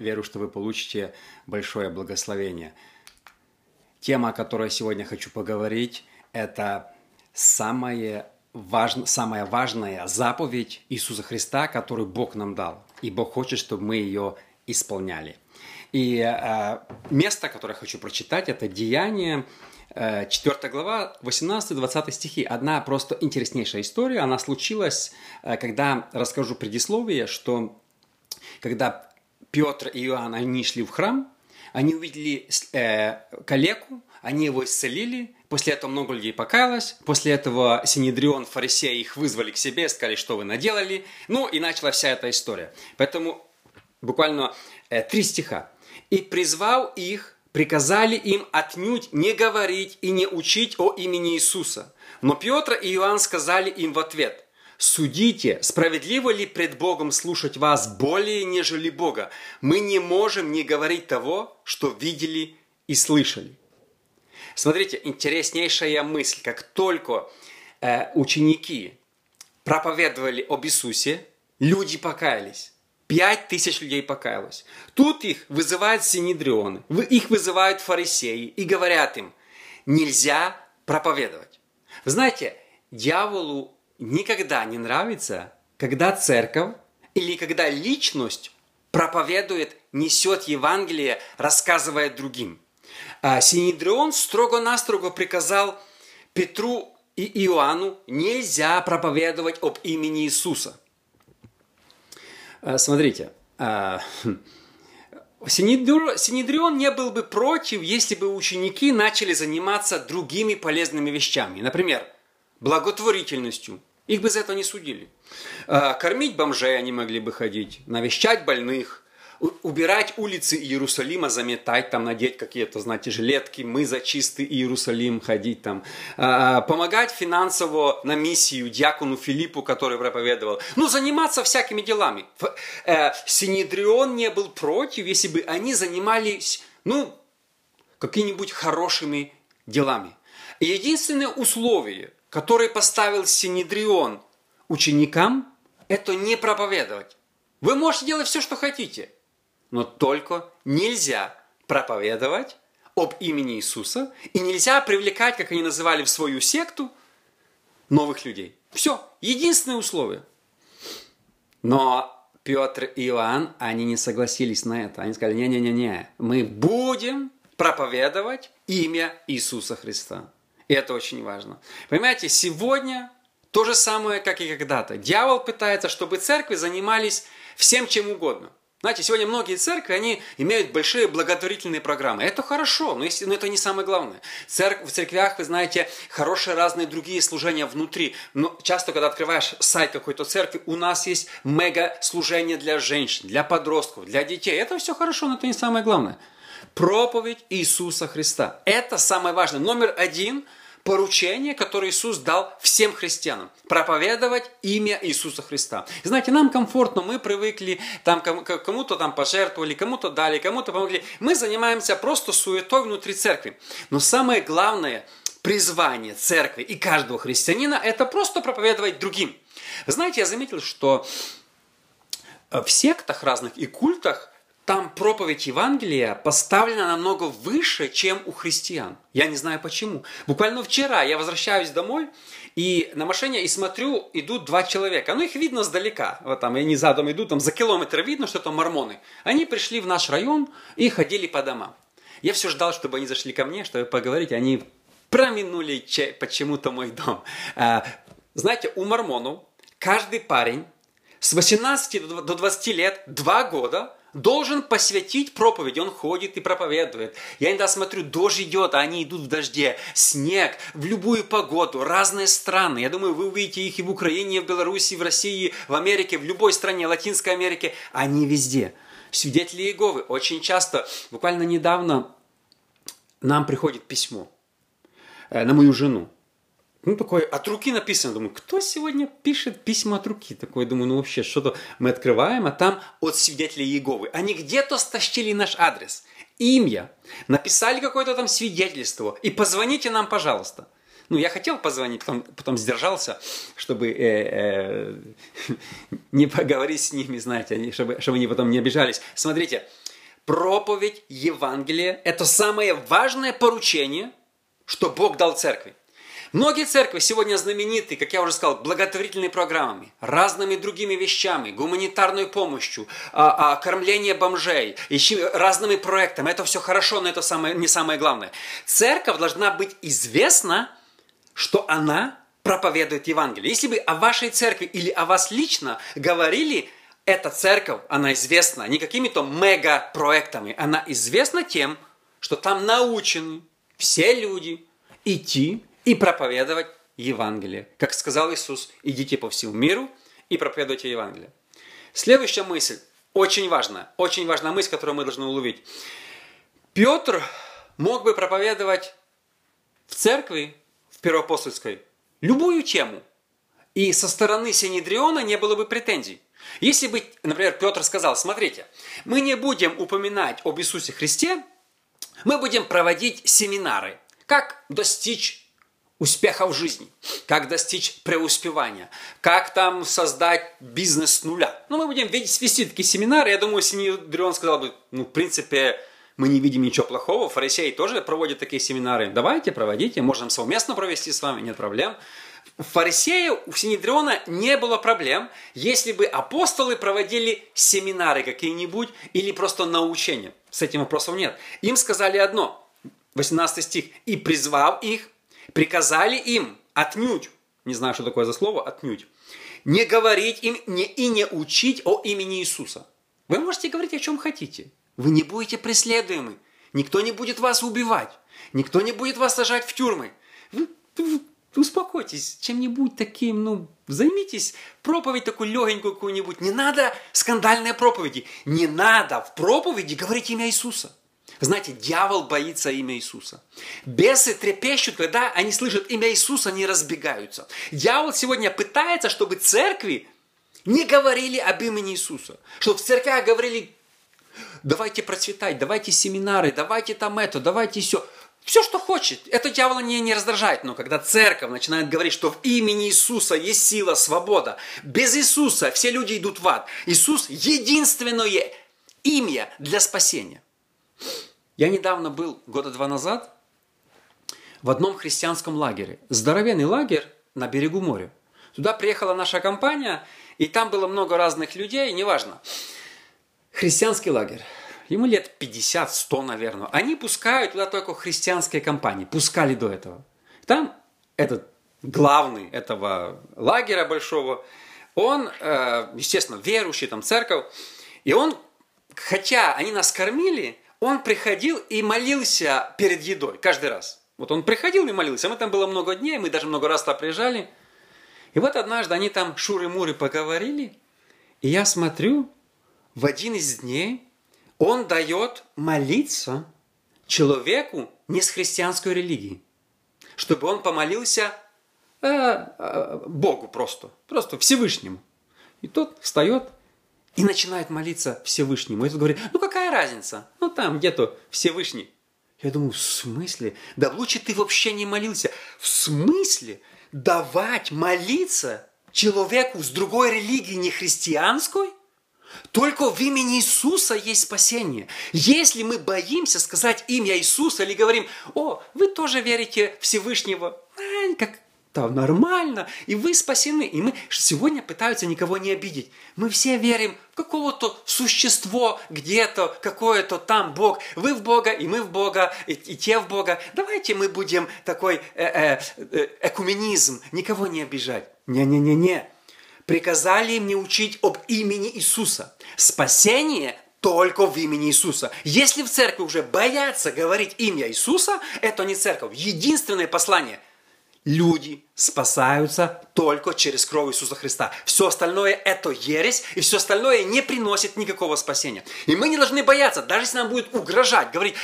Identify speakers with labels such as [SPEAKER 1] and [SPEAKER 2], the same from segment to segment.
[SPEAKER 1] верю, что вы получите большое благословение. Тема, о которой сегодня хочу поговорить, это самое важно, самая важная заповедь Иисуса Христа, которую Бог нам дал. И Бог хочет, чтобы мы ее исполняли. И э, место, которое я хочу прочитать, это Деяние, э, 4 глава, 18-20 стихи. Одна просто интереснейшая история. Она случилась, э, когда расскажу предисловие, что когда Петр и Иоанн, они шли в храм, они увидели э, калеку, они его исцелили, после этого много людей покаялось, после этого Синедрион, фарисеи их вызвали к себе, сказали, что вы наделали, ну и начала вся эта история. Поэтому буквально э, три стиха. «И призвал их, приказали им отнюдь не говорить и не учить о имени Иисуса. Но Петр и Иоанн сказали им в ответ – Судите, справедливо ли пред Богом слушать вас более, нежели Бога? Мы не можем не говорить того, что видели и слышали. Смотрите, интереснейшая мысль. Как только э, ученики проповедовали об Иисусе, люди покаялись. Пять тысяч людей покаялось. Тут их вызывают синедрионы, их вызывают фарисеи и говорят им, нельзя проповедовать. Вы знаете, дьяволу никогда не нравится, когда церковь или когда личность проповедует, несет Евангелие, рассказывая другим. А Синедрион строго-настрого приказал Петру и Иоанну нельзя проповедовать об имени Иисуса. А, смотрите, а, Синедрион не был бы против, если бы ученики начали заниматься другими полезными вещами. Например, благотворительностью, их бы за это не судили. А, кормить бомжей они могли бы ходить, навещать больных, убирать улицы Иерусалима, заметать, там надеть какие-то, знаете, жилетки, мы за чистый Иерусалим ходить там, а, помогать финансово на миссию диакону Филиппу, который проповедовал, ну, заниматься всякими делами. Э, Синедрион не был против, если бы они занимались, ну, какими-нибудь хорошими делами. Единственное условие – который поставил Синедрион ученикам, это не проповедовать. Вы можете делать все, что хотите, но только нельзя проповедовать об имени Иисуса и нельзя привлекать, как они называли в свою секту, новых людей. Все, единственное условие. Но Петр и Иоанн, они не согласились на это. Они сказали, не-не-не-не, мы будем проповедовать имя Иисуса Христа. И это очень важно. Понимаете, сегодня то же самое, как и когда-то. Дьявол пытается, чтобы церкви занимались всем чем угодно. Знаете, сегодня многие церкви, они имеют большие благотворительные программы. Это хорошо, но, если, но это не самое главное. Церк, в церквях, вы знаете, хорошие разные другие служения внутри. Но часто, когда открываешь сайт какой-то церкви, у нас есть мега служение для женщин, для подростков, для детей. Это все хорошо, но это не самое главное. Проповедь Иисуса Христа. Это самое важное. Номер один – поручение, которое Иисус дал всем христианам. Проповедовать имя Иисуса Христа. Знаете, нам комфортно, мы привыкли, там кому-то там пожертвовали, кому-то дали, кому-то помогли. Мы занимаемся просто суетой внутри церкви. Но самое главное призвание церкви и каждого христианина – это просто проповедовать другим. Знаете, я заметил, что в сектах разных и культах там проповедь Евангелия поставлена намного выше, чем у христиан. Я не знаю почему. Буквально вчера я возвращаюсь домой, и на машине и смотрю, идут два человека. Ну, их видно сдалека. Вот там, они задом идут, там за километр видно, что это мормоны. Они пришли в наш район и ходили по домам. Я все ждал, чтобы они зашли ко мне, чтобы поговорить. Они проминули почему-то мой дом. А, знаете, у мормонов каждый парень с 18 до 20 лет, два года – должен посвятить проповедь. Он ходит и проповедует. Я иногда смотрю, дождь идет, а они идут в дожде. Снег, в любую погоду, разные страны. Я думаю, вы увидите их и в Украине, и в Беларуси, и в России, в Америке, в любой стране, Латинской Америке. Они везде. Свидетели Иеговы очень часто, буквально недавно нам приходит письмо э, на мою жену. Ну, такой, от руки написано. Думаю, кто сегодня пишет письма от руки? Такой, думаю, ну вообще, что-то мы открываем, а там от свидетелей Иеговы. Они где-то стащили наш адрес, имя, написали какое-то там свидетельство, и позвоните нам, пожалуйста. Ну, я хотел позвонить, потом, потом сдержался, чтобы э, э, не поговорить с ними, знаете, чтобы, чтобы они потом не обижались. Смотрите, Проповедь Евангелия – это самое важное поручение, что Бог дал церкви. Многие церкви сегодня знамениты, как я уже сказал, благотворительными программами, разными другими вещами, гуманитарной помощью, а, а, кормление бомжей, разными проектами. Это все хорошо, но это самое, не самое главное. Церковь должна быть известна, что она проповедует Евангелие. Если бы о вашей церкви или о вас лично говорили, эта церковь, она известна не какими-то мега-проектами, она известна тем, что там научены все люди идти и проповедовать Евангелие. Как сказал Иисус, идите по всему миру и проповедуйте Евангелие. Следующая мысль, очень важная, очень важная мысль, которую мы должны уловить. Петр мог бы проповедовать в церкви, в Первоапостольской, любую тему. И со стороны Синедриона не было бы претензий. Если бы, например, Петр сказал, смотрите, мы не будем упоминать об Иисусе Христе, мы будем проводить семинары, как достичь успеха в жизни, как достичь преуспевания, как там создать бизнес с нуля. Ну, мы будем вести такие семинары. Я думаю, Синедрион сказал бы, ну, в принципе, мы не видим ничего плохого. Фарисеи тоже проводят такие семинары. Давайте, проводите, можем совместно провести с вами, нет проблем. У фарисея, у Синедриона не было проблем, если бы апостолы проводили семинары какие-нибудь или просто научения. С этим вопросов нет. Им сказали одно, 18 стих, «И призвав их, приказали им отнюдь, не знаю, что такое за слово, отнюдь, не говорить им не, и не учить о имени Иисуса. Вы можете говорить о чем хотите. Вы не будете преследуемы. Никто не будет вас убивать. Никто не будет вас сажать в тюрьмы. Вы, вы успокойтесь чем-нибудь таким, ну, займитесь проповедь такую легенькую какую-нибудь. Не надо скандальные проповеди. Не надо в проповеди говорить имя Иисуса. Знаете, дьявол боится имя Иисуса. Бесы трепещут, когда они слышат имя Иисуса, они разбегаются. Дьявол сегодня пытается, чтобы церкви не говорили об имени Иисуса. Чтобы в церквях говорили, давайте процветать, давайте семинары, давайте там это, давайте все. Все, что хочет. Это дьявола не, не раздражает. Но когда церковь начинает говорить, что в имени Иисуса есть сила, свобода, без Иисуса все люди идут в ад. Иисус – единственное имя для спасения. Я недавно был, года два назад, в одном христианском лагере. Здоровенный лагерь на берегу моря. Туда приехала наша компания, и там было много разных людей, неважно. Христианский лагерь. Ему лет 50-100, наверное. Они пускают туда только христианские компании. Пускали до этого. Там этот главный этого лагеря большого, он, э, естественно, верующий, там церковь, и он, хотя они нас кормили, он приходил и молился перед едой каждый раз. Вот он приходил и молился. Мы там было много дней, мы даже много раз туда приезжали. И вот однажды они там шуры-муры поговорили, и я смотрю, в один из дней он дает молиться человеку не с христианской религии, чтобы он помолился э, э, Богу просто, просто Всевышнему. И тот встает и начинает молиться Всевышнему. И тот говорит, ну какая разница? Ну там где-то Всевышний. Я думаю, в смысле? Да лучше ты вообще не молился. В смысле? Давать молиться человеку с другой религии, не христианской? Только в имени Иисуса есть спасение. Если мы боимся сказать имя Иисуса или говорим, о, вы тоже верите Всевышнего, как там нормально, и вы спасены. И мы сегодня пытаются никого не обидеть. Мы все верим в какого-то существо где-то, какое-то там Бог. Вы в Бога, и мы в Бога, и, и те в Бога. Давайте мы будем такой э, э, э, экуменизм, никого не обижать. Не-не-не-не. Приказали им не учить об имени Иисуса. Спасение только в имени Иисуса. Если в церкви уже боятся говорить имя Иисуса, это не церковь. Единственное послание – люди спасаются только через кровь Иисуса Христа. Все остальное – это ересь, и все остальное не приносит никакого спасения. И мы не должны бояться, даже если нам будет угрожать, говорить,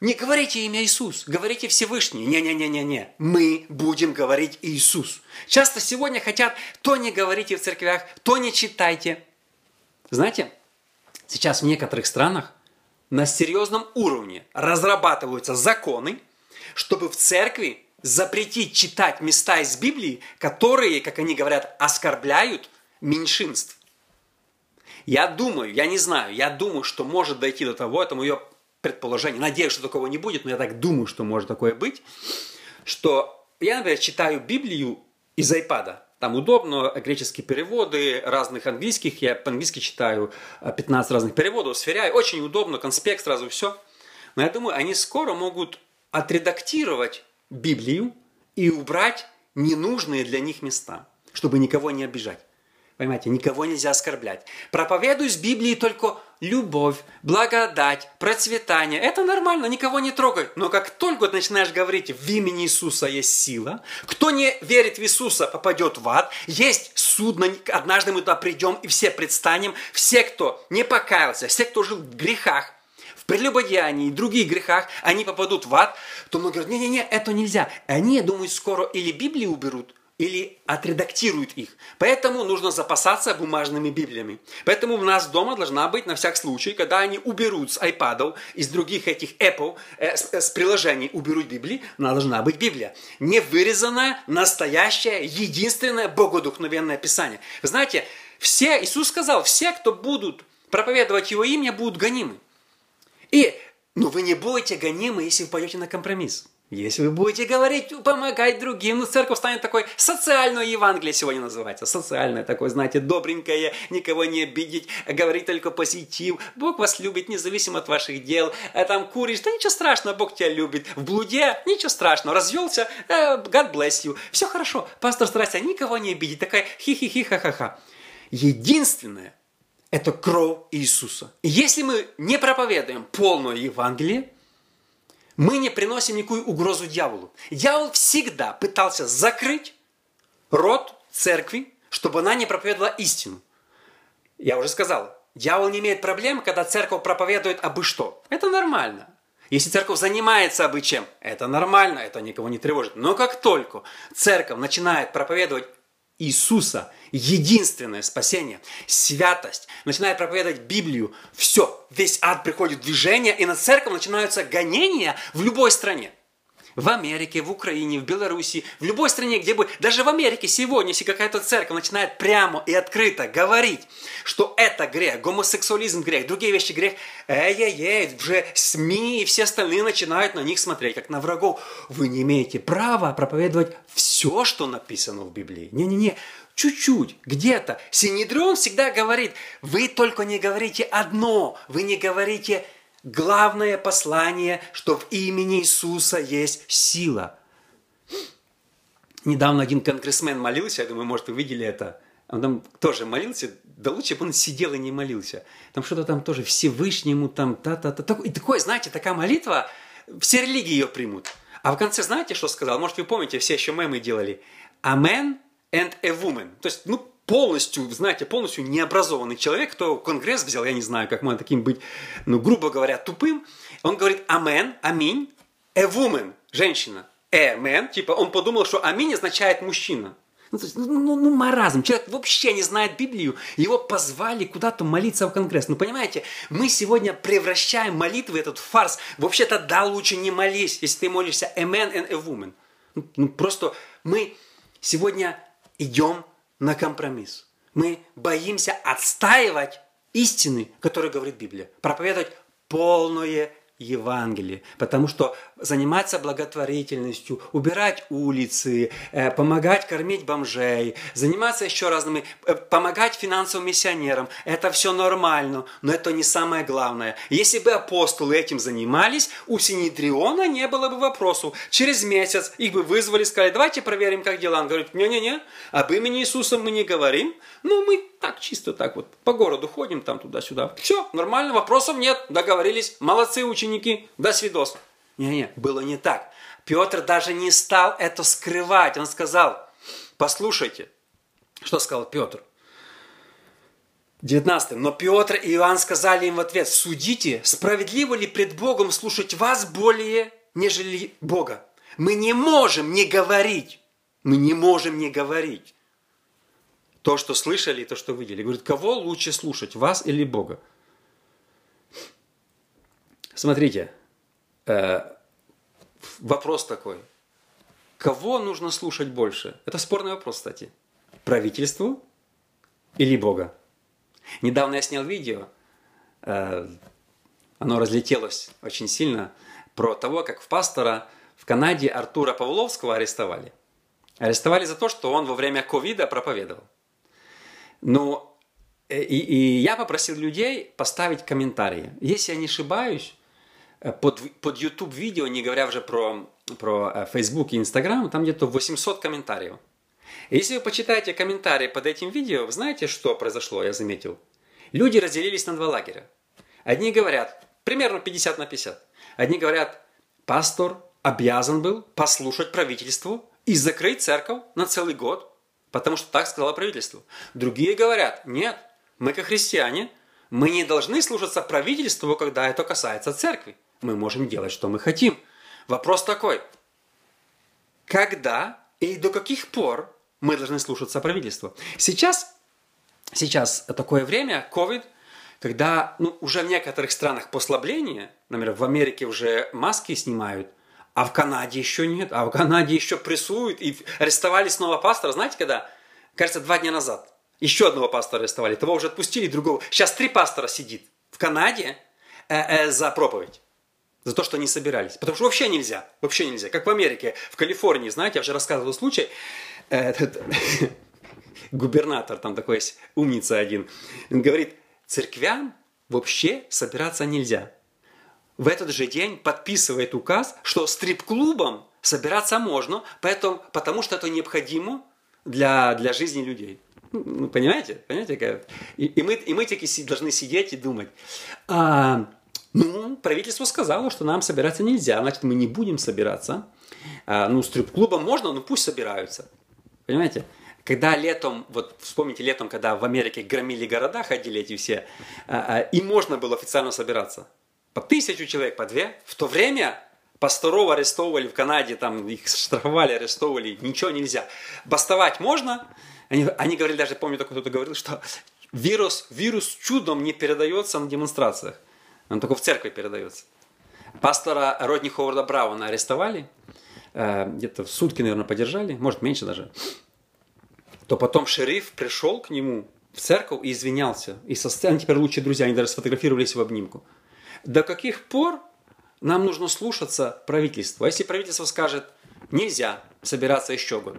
[SPEAKER 1] не говорите имя Иисус, говорите Всевышний. Не-не-не-не-не, мы будем говорить Иисус. Часто сегодня хотят, то не говорите в церквях, то не читайте. Знаете, сейчас в некоторых странах на серьезном уровне разрабатываются законы, чтобы в церкви запретить читать места из Библии, которые, как они говорят, оскорбляют меньшинств. Я думаю, я не знаю, я думаю, что может дойти до того, это мое предположение, надеюсь, что такого не будет, но я так думаю, что может такое быть, что я, например, читаю Библию из iPad, там удобно, греческие переводы разных английских, я по-английски читаю 15 э, разных переводов, сверяю, очень удобно, конспект сразу все. Но я думаю, они скоро могут отредактировать Библию и убрать ненужные для них места, чтобы никого не обижать. Понимаете, никого нельзя оскорблять. Проповедуй с Библии только любовь, благодать, процветание. Это нормально, никого не трогай. Но как только ты начинаешь говорить, в имени Иисуса есть сила, кто не верит в Иисуса, попадет в ад, есть суд, однажды мы туда придем и все предстанем. Все, кто не покаялся, все, кто жил в грехах, в прелюбодеянии и других грехах, они попадут в ад, то многие говорят, не-не-не, это нельзя. Они, думают, скоро или Библию уберут, или отредактируют их. Поэтому нужно запасаться бумажными Библиями. Поэтому у нас дома должна быть на всякий случай, когда они уберут с iPad, из других этих Apple, э, с, с приложений уберут Библии, должна быть Библия. Не вырезанная, настоящая, единственное богодухновенное Писание. Знаете, все, Иисус сказал, все, кто будут проповедовать Его имя, будут гонимы. И, ну вы не будете гонимы, если вы пойдете на компромисс. Если вы будете говорить, помогать другим, ну, церковь станет такой, социальное Евангелие сегодня называется, социальное такое, знаете, добренькое, никого не обидеть, говорить только позитив, Бог вас любит, независимо от ваших дел, а там куришь, да ничего страшного, Бог тебя любит, в блуде, ничего страшного, развелся, э, God bless you, все хорошо, пастор старается никого не обидеть, такая хи-хи-хи-ха-ха-ха. Единственное, это кровь Иисуса. И если мы не проповедуем полное Евангелие, мы не приносим никакую угрозу дьяволу. Дьявол всегда пытался закрыть рот церкви, чтобы она не проповедовала истину. Я уже сказал, дьявол не имеет проблем, когда церковь проповедует абы что. Это нормально. Если церковь занимается абы чем, это нормально, это никого не тревожит. Но как только церковь начинает проповедовать Иисуса, единственное спасение, святость, начинает проповедовать Библию, все, весь ад приходит в движение, и на церковь начинаются гонения в любой стране – в Америке, в Украине, в Беларуси, в любой стране, где бы, даже в Америке сегодня, если какая-то церковь начинает прямо и открыто говорить, что это грех, гомосексуализм грех, другие вещи грех, эй-эй-эй, уже СМИ и все остальные начинают на них смотреть, как на врагов. Вы не имеете права проповедовать все, что написано в Библии. Не-не-не, чуть-чуть, где-то. Синедрион всегда говорит, вы только не говорите одно, вы не говорите главное послание, что в имени Иисуса есть сила. Недавно один конгрессмен молился, я думаю, может, вы видели это. Он там тоже молился, да лучше бы он сидел и не молился. Там что-то там тоже Всевышнему, там та-та-та. И такое, знаете, такая молитва, все религии ее примут. А в конце знаете, что сказал? Может, вы помните, все еще мемы делали. Amen and a woman. То есть, ну, полностью, знаете, полностью необразованный человек, кто Конгресс взял, я не знаю, как можно таким быть, ну, грубо говоря, тупым, он говорит «амен», «аминь», «a woman», женщина, «a man», типа он подумал, что «аминь» означает «мужчина». Ну, ну, ну, ну, маразм. Человек вообще не знает Библию. Его позвали куда-то молиться в Конгресс. Ну, понимаете, мы сегодня превращаем молитвы, этот фарс. Вообще-то, да, лучше не молись, если ты молишься a man and a woman. Ну, ну просто мы сегодня идем на компромисс. Мы боимся отстаивать истины, которые говорит Библия. Проповедовать полное Евангелие, потому что заниматься благотворительностью, убирать улицы, э, помогать кормить бомжей, заниматься еще разными, э, помогать финансовым миссионерам, это все нормально, но это не самое главное. Если бы апостолы этим занимались, у Синедриона не было бы вопросов. Через месяц их бы вызвали, сказали, давайте проверим, как дела. Он говорит, не-не-не, об имени Иисуса мы не говорим, ну мы так, чисто так вот, по городу ходим там туда-сюда. Все, нормально, вопросов нет, договорились. Молодцы ученики, до свидос. Не-не, было не так. Петр даже не стал это скрывать. Он сказал, послушайте, что сказал Петр? 19. Но Петр и Иоанн сказали им в ответ, судите, справедливо ли пред Богом слушать вас более, нежели Бога? Мы не можем не говорить. Мы не можем не говорить то, что слышали, и то, что видели. Говорит, кого лучше слушать, вас или Бога? Смотрите, вопрос такой. Кого нужно слушать больше? Это спорный вопрос, кстати. Правительству или Бога? Недавно я снял видео, э, оно разлетелось очень сильно, про того, как в пастора в Канаде Артура Павловского арестовали. Арестовали за то, что он во время ковида проповедовал. Ну, и, и я попросил людей поставить комментарии. Если я не ошибаюсь, э, под, под YouTube видео, не говоря уже про, про э, Facebook и Instagram, там где-то 800 комментариев. Если вы почитаете комментарии под этим видео, вы знаете, что произошло, я заметил? Люди разделились на два лагеря. Одни говорят, примерно 50 на 50. Одни говорят, пастор обязан был послушать правительству и закрыть церковь на целый год, потому что так сказало правительство. Другие говорят, нет, мы как христиане, мы не должны слушаться правительству, когда это касается церкви. Мы можем делать, что мы хотим. Вопрос такой, когда и до каких пор мы должны слушаться правительства. Сейчас, сейчас такое время, COVID, когда ну, уже в некоторых странах послабление, например, в Америке уже маски снимают, а в Канаде еще нет, а в Канаде еще прессуют, и арестовали снова пастора, знаете, когда? Кажется, два дня назад. Еще одного пастора арестовали, того уже отпустили, другого. Сейчас три пастора сидит в Канаде э, э, за проповедь. За то, что они собирались. Потому что вообще нельзя. Вообще нельзя. Как в Америке, в Калифорнии, знаете, я уже рассказывал случай, этот губернатор, там такой есть умница один, говорит, церквям вообще собираться нельзя. В этот же день подписывает указ, что стрип-клубам собираться можно, поэтому, потому что это необходимо для, для жизни людей. Ну, понимаете? Понимаете? И, и, мы, и мы таки должны сидеть и думать. А, ну, правительство сказало, что нам собираться нельзя, значит, мы не будем собираться. А, ну, стрип-клубам можно, но пусть собираются. Понимаете? Когда летом, вот вспомните летом, когда в Америке громили города, ходили эти все, а, а, и можно было официально собираться. По тысячу человек, по две. В то время пасторов арестовывали в Канаде, там их штрафовали, арестовывали, ничего нельзя. Бастовать можно. Они, они говорили, даже помню, кто-то говорил, что вирус, вирус чудом не передается на демонстрациях. Он только в церкви передается. Пастора Родни Ховарда Брауна арестовали – Э, где-то в сутки, наверное, подержали, может, меньше даже, то потом шериф пришел к нему в церковь и извинялся. И со сцены теперь лучшие друзья, они даже сфотографировались в обнимку. До каких пор нам нужно слушаться правительства? Если правительство скажет, нельзя собираться еще год,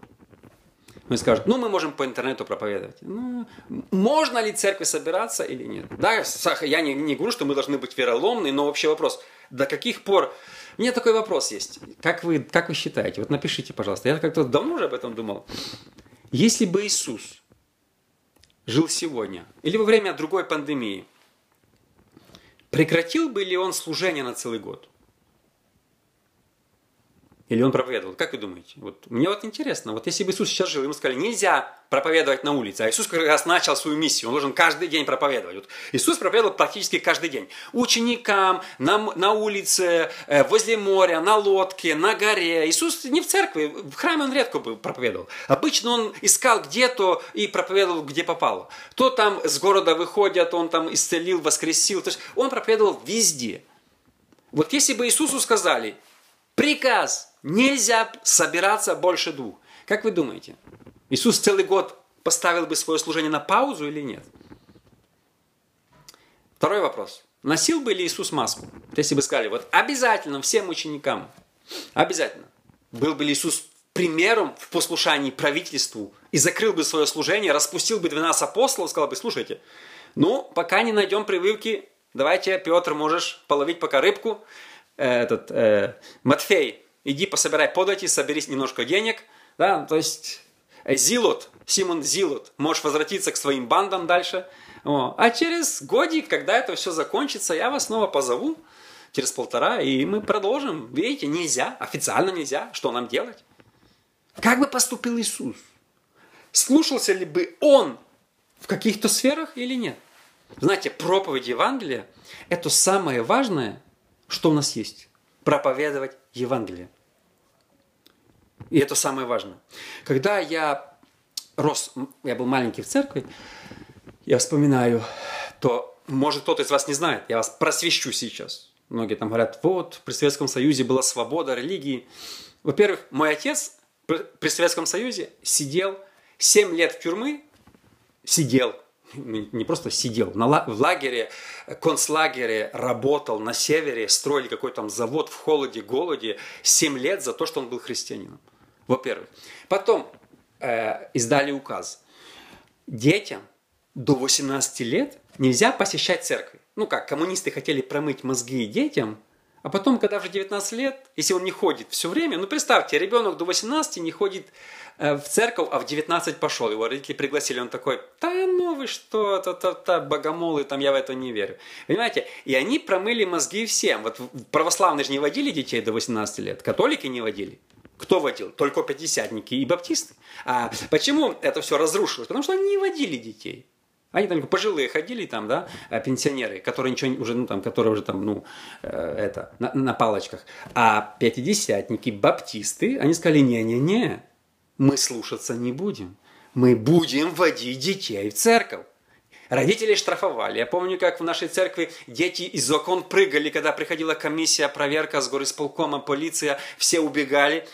[SPEAKER 1] мы скажем, ну, мы можем по интернету проповедовать. Ну, можно ли церкви собираться или нет? Да, я не, не говорю, что мы должны быть вероломны, но вообще вопрос, до каких пор у меня такой вопрос есть. Как вы, как вы считаете? Вот напишите, пожалуйста. Я как-то давно уже об этом думал. Если бы Иисус жил сегодня или во время другой пандемии, прекратил бы ли он служение на целый год? Или он проповедовал? Как вы думаете? Вот, мне вот интересно, вот если бы Иисус сейчас жил, ему сказали, нельзя проповедовать на улице, а Иисус как раз начал свою миссию, он должен каждый день проповедовать. Вот Иисус проповедовал практически каждый день. Ученикам, на, на улице, э, возле моря, на лодке, на горе. Иисус не в церкви, в храме он редко проповедовал. Обычно он искал где-то и проповедовал, где попало. То там с города выходят, он там исцелил, воскресил. То есть он проповедовал везде. Вот если бы Иисусу сказали, приказ – Нельзя собираться больше двух. Как вы думаете, Иисус целый год поставил бы свое служение на паузу или нет? Второй вопрос. Носил бы ли Иисус маску? Если бы сказали, вот обязательно всем ученикам, обязательно, был бы ли Иисус примером в послушании правительству и закрыл бы свое служение, распустил бы 12 апостолов, сказал бы, слушайте, ну, пока не найдем прививки, давайте, Петр, можешь половить пока рыбку, э, этот, э, Матфей, иди пособирай подати, собери немножко денег, да, то есть э, Зилот, Симон Зилот, можешь возвратиться к своим бандам дальше, о. а через годик, когда это все закончится, я вас снова позову, через полтора, и мы продолжим. Видите, нельзя, официально нельзя, что нам делать? Как бы поступил Иисус? Слушался ли бы Он в каких-то сферах или нет? Знаете, проповедь Евангелия – это самое важное, что у нас есть. Проповедовать Евангелие. И это самое важное. Когда я рос, я был маленький в церкви, я вспоминаю, то, может, кто-то из вас не знает, я вас просвещу сейчас. Многие там говорят, вот, при Советском Союзе была свобода религии. Во-первых, мой отец при Советском Союзе сидел 7 лет в тюрьмы, сидел не просто сидел, на, в лагере, концлагере работал на севере, строили какой-то там завод в холоде, голоде, 7 лет за то, что он был христианином. Во-первых. Потом э, издали указ. Детям до 18 лет нельзя посещать церкви. Ну как, коммунисты хотели промыть мозги детям, а потом, когда уже 19 лет, если он не ходит все время, ну представьте, ребенок до 18 не ходит Э, в церковь, а в 19 пошел. Его родители пригласили, он такой, да ну вы что, то, то, то, богомолы, там я в это не верю. Понимаете? И они промыли мозги всем. Вот православные же не водили детей до 18 лет, католики не водили. Кто водил? Только пятидесятники и баптисты. А почему это все разрушилось? Потому что они не водили детей. Они там пожилые ходили там, да, э, пенсионеры, которые ничего уже, ну там, которые уже там, ну, э, это, на, на палочках. А пятидесятники, баптисты, они сказали, не-не-не, мы слушаться не будем. Мы будем водить детей в церковь. Родители штрафовали. Я помню, как в нашей церкви дети из окон прыгали, когда приходила комиссия, проверка с горисполкома, полиция, все убегали.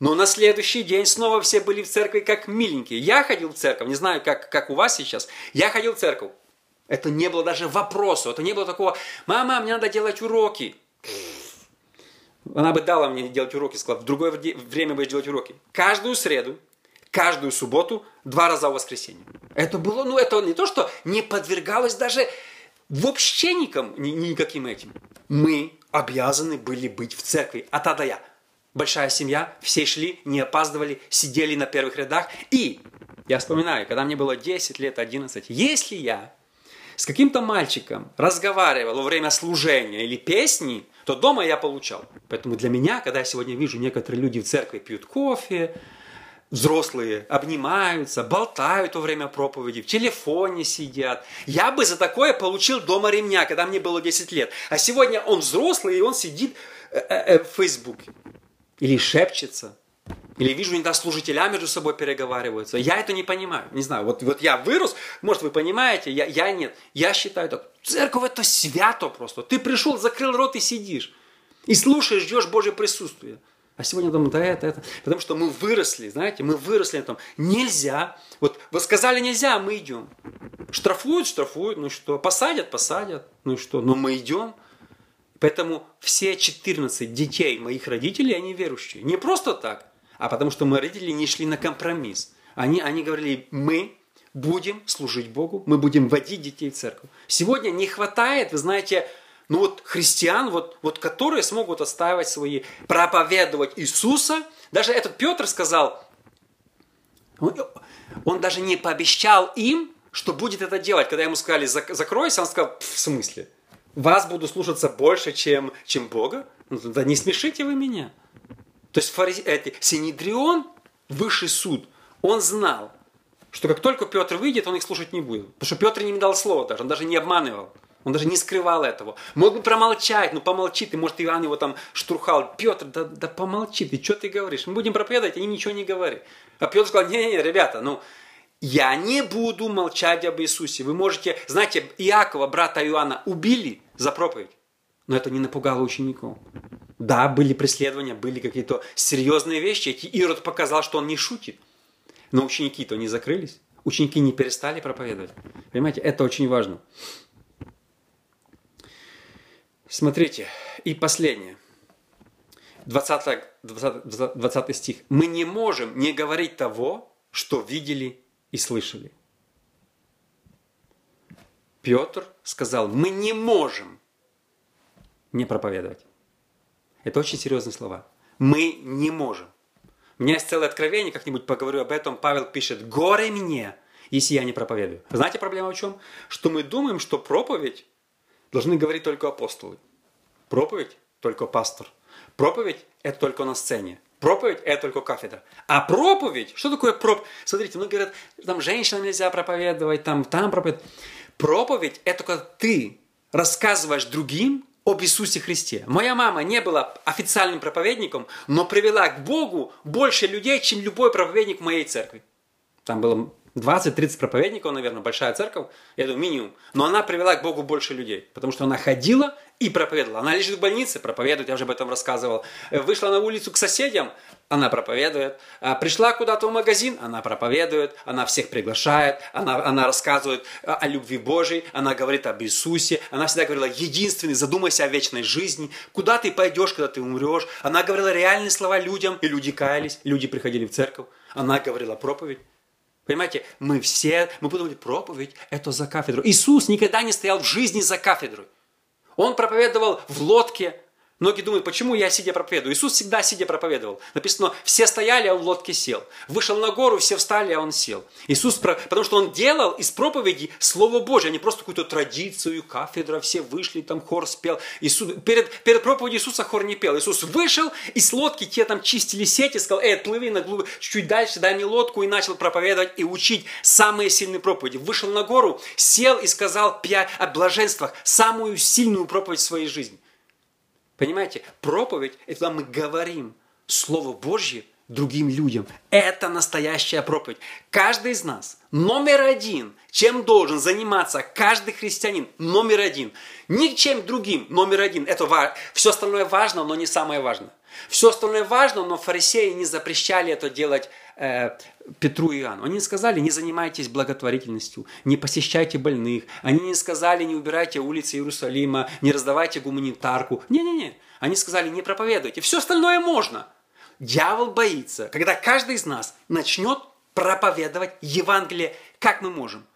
[SPEAKER 1] Но на следующий день снова все были в церкви как миленькие. Я ходил в церковь, не знаю, как, как у вас сейчас. Я ходил в церковь. Это не было даже вопросу. Это не было такого, мама, мне надо делать уроки. Она бы дала мне делать уроки, сказала, в другое время будешь делать уроки. Каждую среду, каждую субботу, два раза в воскресенье. Это было, ну это не то, что не подвергалось даже вообще никому, ни, никаким этим. Мы обязаны были быть в церкви А до Я. Большая семья, все шли, не опаздывали, сидели на первых рядах. И я вспоминаю, когда мне было 10 лет, 11, если я с каким-то мальчиком разговаривал во время служения или песни, то дома я получал. Поэтому для меня, когда я сегодня вижу некоторые люди в церкви пьют кофе, взрослые обнимаются, болтают во время проповеди, в телефоне сидят. Я бы за такое получил дома ремня, когда мне было 10 лет. А сегодня он взрослый, и он сидит э, э, э, в Фейсбуке. Или шепчется. Или вижу, иногда служителя между собой переговариваются. Я это не понимаю. Не знаю, вот, вот я вырос, может, вы понимаете, я, я нет. Я считаю так, церковь это свято просто. Ты пришел, закрыл рот и сидишь. И слушаешь, ждешь Божье присутствие. А сегодня думаю, да это, это. Потому что мы выросли, знаете, мы выросли на том. Нельзя. Вот вы сказали нельзя, а мы идем. Штрафуют, штрафуют, ну что. Посадят, посадят, ну что. Но мы идем. Поэтому все 14 детей моих родителей, они верующие. Не просто так а потому что мы родители не шли на компромисс. Они, они говорили, мы будем служить Богу, мы будем водить детей в церковь. Сегодня не хватает, вы знаете, ну вот христиан, вот, вот которые смогут отстаивать свои, проповедовать Иисуса. Даже этот Петр сказал, он, он даже не пообещал им, что будет это делать. Когда ему сказали, закройся, он сказал, в смысле? Вас буду слушаться больше, чем, чем Бога? Ну, да не смешите вы меня. То есть фаризе... это, Синедрион, высший суд, он знал, что как только Петр выйдет, он их слушать не будет. Потому что Петр не дал слова даже, он даже не обманывал. Он даже не скрывал этого. Мог бы промолчать, ну помолчи ты, может Иван его там штурхал. Петр, да, да помолчи ты, что ты говоришь? Мы будем проповедовать, они ничего не говорят. А Петр сказал, не-не-не, ребята, ну я не буду молчать об Иисусе. Вы можете, знаете, Иакова, брата Иоанна, убили за проповедь. Но это не напугало учеников. Да, были преследования, были какие-то серьезные вещи. Ирод показал, что он не шутит. Но ученики-то не закрылись. Ученики не перестали проповедовать. Понимаете, это очень важно. Смотрите, и последнее. 20, 20, 20 стих. Мы не можем не говорить того, что видели и слышали. Петр сказал, мы не можем не проповедовать. Это очень серьезные слова. Мы не можем. У меня есть целое откровение, как-нибудь поговорю об этом. Павел пишет, горе мне, если я не проповедую. Знаете, проблема в чем? Что мы думаем, что проповедь должны говорить только апостолы. Проповедь только пастор. Проповедь – это только на сцене. Проповедь – это только кафедра. А проповедь, что такое проповедь? Смотрите, многие говорят, там женщинам нельзя проповедовать, там, там проповедь. Проповедь – это когда ты рассказываешь другим, об Иисусе Христе. Моя мама не была официальным проповедником, но привела к Богу больше людей, чем любой проповедник в моей церкви. Там было 20-30 проповедников, наверное, большая церковь, я думаю, минимум. Но она привела к Богу больше людей, потому что она ходила и проповедовала. Она лежит в больнице, проповедует, я уже об этом рассказывал. Вышла на улицу к соседям, она проповедует. А пришла куда-то в магазин, она проповедует, она всех приглашает, она, она рассказывает о любви Божьей, она говорит об Иисусе, она всегда говорила, единственный, задумайся о вечной жизни, куда ты пойдешь, когда ты умрешь. Она говорила реальные слова людям, и люди каялись, люди приходили в церковь. Она говорила проповедь. Понимаете, мы все, мы говорить, проповедь – это за кафедру. Иисус никогда не стоял в жизни за кафедрой. Он проповедовал в лодке, Многие думают, почему я сидя проповедую? Иисус всегда сидя проповедовал. Написано, все стояли, а он в лодке сел. Вышел на гору, все встали, а он сел. Иисус, потому что он делал из проповеди Слово Божье, а не просто какую-то традицию, кафедра, все вышли, там хор спел. Иисус, перед, перед проповедью Иисуса хор не пел. Иисус вышел из лодки, те там чистили сети, сказал, эй, отплыви на глубь, чуть-чуть дальше, дай мне лодку, и начал проповедовать и учить самые сильные проповеди. Вышел на гору, сел и сказал о блаженствах, самую сильную проповедь в своей жизни. Понимаете, проповедь – это когда мы говорим Слово Божье другим людям. Это настоящая проповедь. Каждый из нас номер один, чем должен заниматься каждый христианин, номер один. Ничем другим, номер один. Это важно. Все остальное важно, но не самое важное. Все остальное важно, но фарисеи не запрещали это делать э, Петру и Иоанну. Они не сказали, не занимайтесь благотворительностью, не посещайте больных. Они не сказали, не убирайте улицы Иерусалима, не раздавайте гуманитарку. Не-не-не. Они сказали, не проповедуйте. Все остальное можно. Дьявол боится, когда каждый из нас начнет проповедовать Евангелие, как мы можем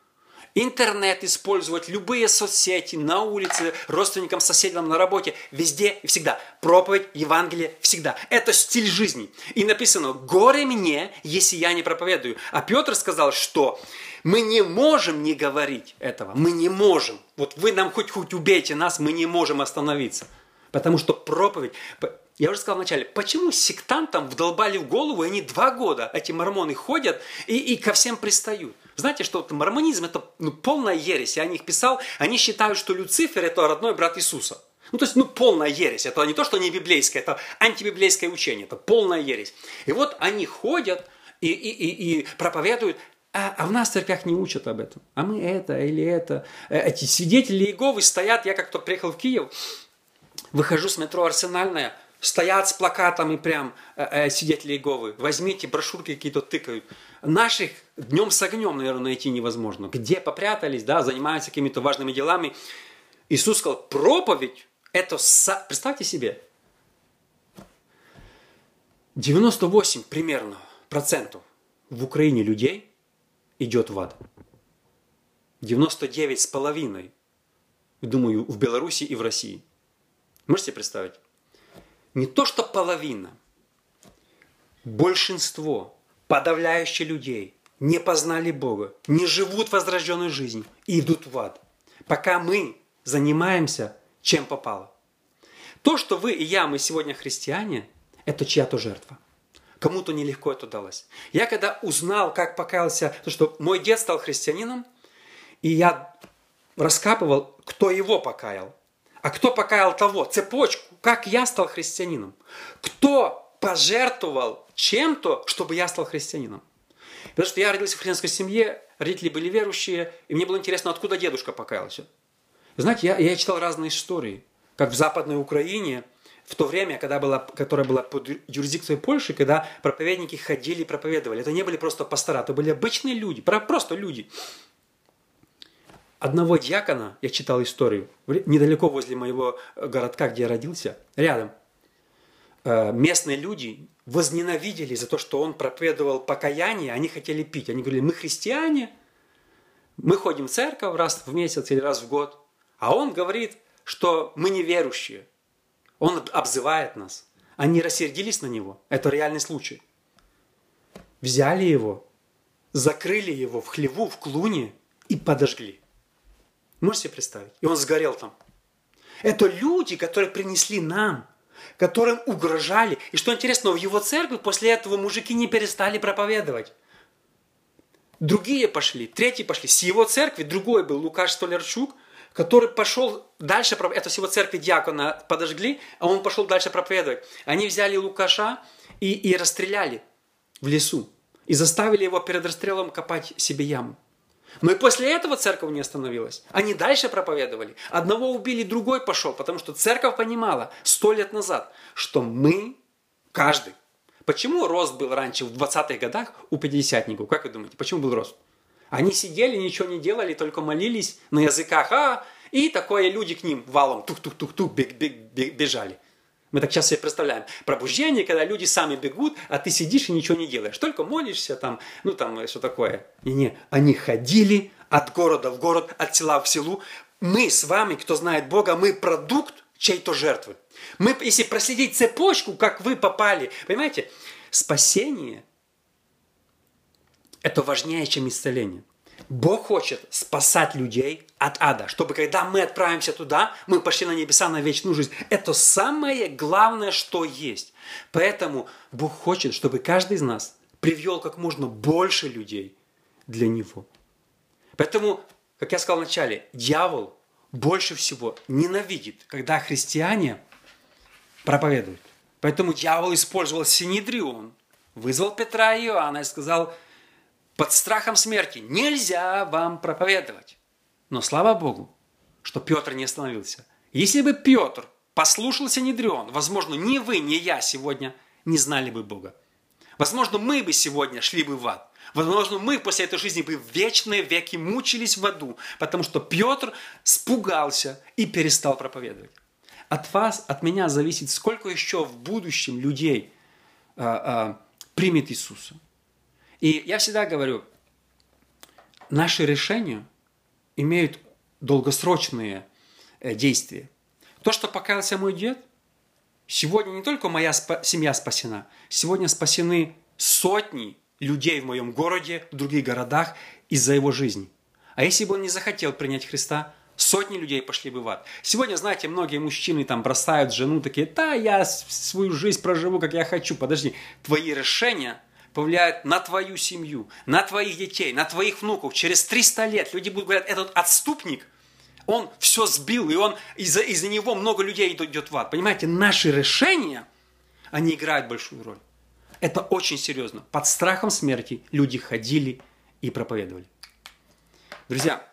[SPEAKER 1] интернет использовать, любые соцсети, на улице, родственникам, соседям, на работе, везде и всегда. Проповедь Евангелие всегда. Это стиль жизни. И написано, горе мне, если я не проповедую. А Петр сказал, что мы не можем не говорить этого. Мы не можем. Вот вы нам хоть хоть убейте нас, мы не можем остановиться. Потому что проповедь... Я уже сказал вначале, почему сектантам вдолбали в голову, и они два года, эти мормоны ходят и, и ко всем пристают. Знаете, что мормонизм это ну, полная ересь. Я о них писал. Они считают, что Люцифер это родной брат Иисуса. Ну, то есть, ну, полная ересь. Это не то, что не библейское, это антибиблейское учение. Это полная ересь. И вот они ходят и, и, и, и проповедуют, а, а в нас церквях не учат об этом. А мы это или это. Э, эти свидетели Иеговы стоят. Я как-то приехал в Киев, выхожу с метро Арсенальная, стоят с плакатами прям э, э, свидетели Иеговы. Возьмите брошюрки какие-то тыкают. Наших днем с огнем, наверное, найти невозможно. Где попрятались, да, занимаются какими-то важными делами. Иисус сказал, проповедь – это, со... представьте себе, 98 примерно процентов в Украине людей идет в ад. 99 с половиной, думаю, в Беларуси и в России. Можете представить? Не то, что половина, большинство, подавляющее людей не познали Бога, не живут возрожденной жизнью и идут в ад. Пока мы занимаемся чем попало. То, что вы и я, мы сегодня христиане, это чья-то жертва. Кому-то нелегко это далось. Я когда узнал, как покаялся, то, что мой дед стал христианином, и я раскапывал, кто его покаял. А кто покаял того? Цепочку. Как я стал христианином? Кто пожертвовал чем-то, чтобы я стал христианином? Потому что я родился в христианской семье, родители были верующие, и мне было интересно, откуда дедушка покаялся. Знаете, я, я читал разные истории, как в Западной Украине, в то время, когда была, которая была под юрисдикцией Польши, когда проповедники ходили и проповедовали. Это не были просто пастора, это были обычные люди, просто люди. Одного дьякона, я читал историю, недалеко возле моего городка, где я родился, рядом, э, местные люди возненавидели за то, что он проповедовал покаяние, они хотели пить. Они говорили, мы христиане, мы ходим в церковь раз в месяц или раз в год, а он говорит, что мы неверующие. Он обзывает нас. Они рассердились на него. Это реальный случай. Взяли его, закрыли его в хлеву, в клуне и подожгли. Можете себе представить? И он сгорел там. Это люди, которые принесли нам которым угрожали. И что интересно, в его церкви после этого мужики не перестали проповедовать. Другие пошли, третьи пошли. С его церкви другой был Лукаш Столярчук, который пошел дальше, это с его церкви диакона подожгли, а он пошел дальше проповедовать. Они взяли Лукаша и, и расстреляли в лесу. и заставили его перед расстрелом копать себе яму. Но и после этого церковь не остановилась. Они дальше проповедовали. Одного убили, другой пошел, потому что церковь понимала сто лет назад, что мы, каждый. Почему рост был раньше, в 20-х годах, у пятидесятников? Как вы думаете, почему был рост? Они сидели, ничего не делали, только молились на языках, а, и такое люди к ним валом тух-тух-тух-тух бежали. Мы так сейчас себе представляем. Пробуждение, когда люди сами бегут, а ты сидишь и ничего не делаешь. Только молишься там, ну там что такое. Не-не, они ходили от города в город, от села в селу. Мы с вами, кто знает Бога, мы продукт чьей-то жертвы. Мы, если проследить цепочку, как вы попали, понимаете, спасение – это важнее, чем исцеление. Бог хочет спасать людей от ада, чтобы когда мы отправимся туда, мы пошли на небеса на вечную жизнь. Это самое главное, что есть. Поэтому Бог хочет, чтобы каждый из нас привел как можно больше людей для Него. Поэтому, как я сказал вначале, дьявол больше всего ненавидит, когда христиане проповедуют. Поэтому дьявол использовал Синедрион, вызвал Петра и Иоанна и сказал – под страхом смерти нельзя вам проповедовать. Но слава Богу, что Петр не остановился. Если бы Петр послушался Недрион, возможно, ни вы, ни я сегодня не знали бы Бога. Возможно, мы бы сегодня шли бы в ад. Возможно, мы после этой жизни бы вечные веки мучились в аду, потому что Петр спугался и перестал проповедовать. От вас, от меня зависит, сколько еще в будущем людей а, а, примет Иисуса. И я всегда говорю, наши решения имеют долгосрочные э, действия. То, что покаялся мой дед, сегодня не только моя семья спасена, сегодня спасены сотни людей в моем городе, в других городах из-за его жизни. А если бы он не захотел принять Христа, сотни людей пошли бы в ад. Сегодня, знаете, многие мужчины там бросают жену, такие, да, я свою жизнь проживу, как я хочу. Подожди, твои решения – повлияет на твою семью, на твоих детей, на твоих внуков. Через 300 лет люди будут говорить, этот отступник, он все сбил, и он из-за из него много людей идет в ад. Понимаете, наши решения, они играют большую роль. Это очень серьезно. Под страхом смерти люди ходили и проповедовали. Друзья,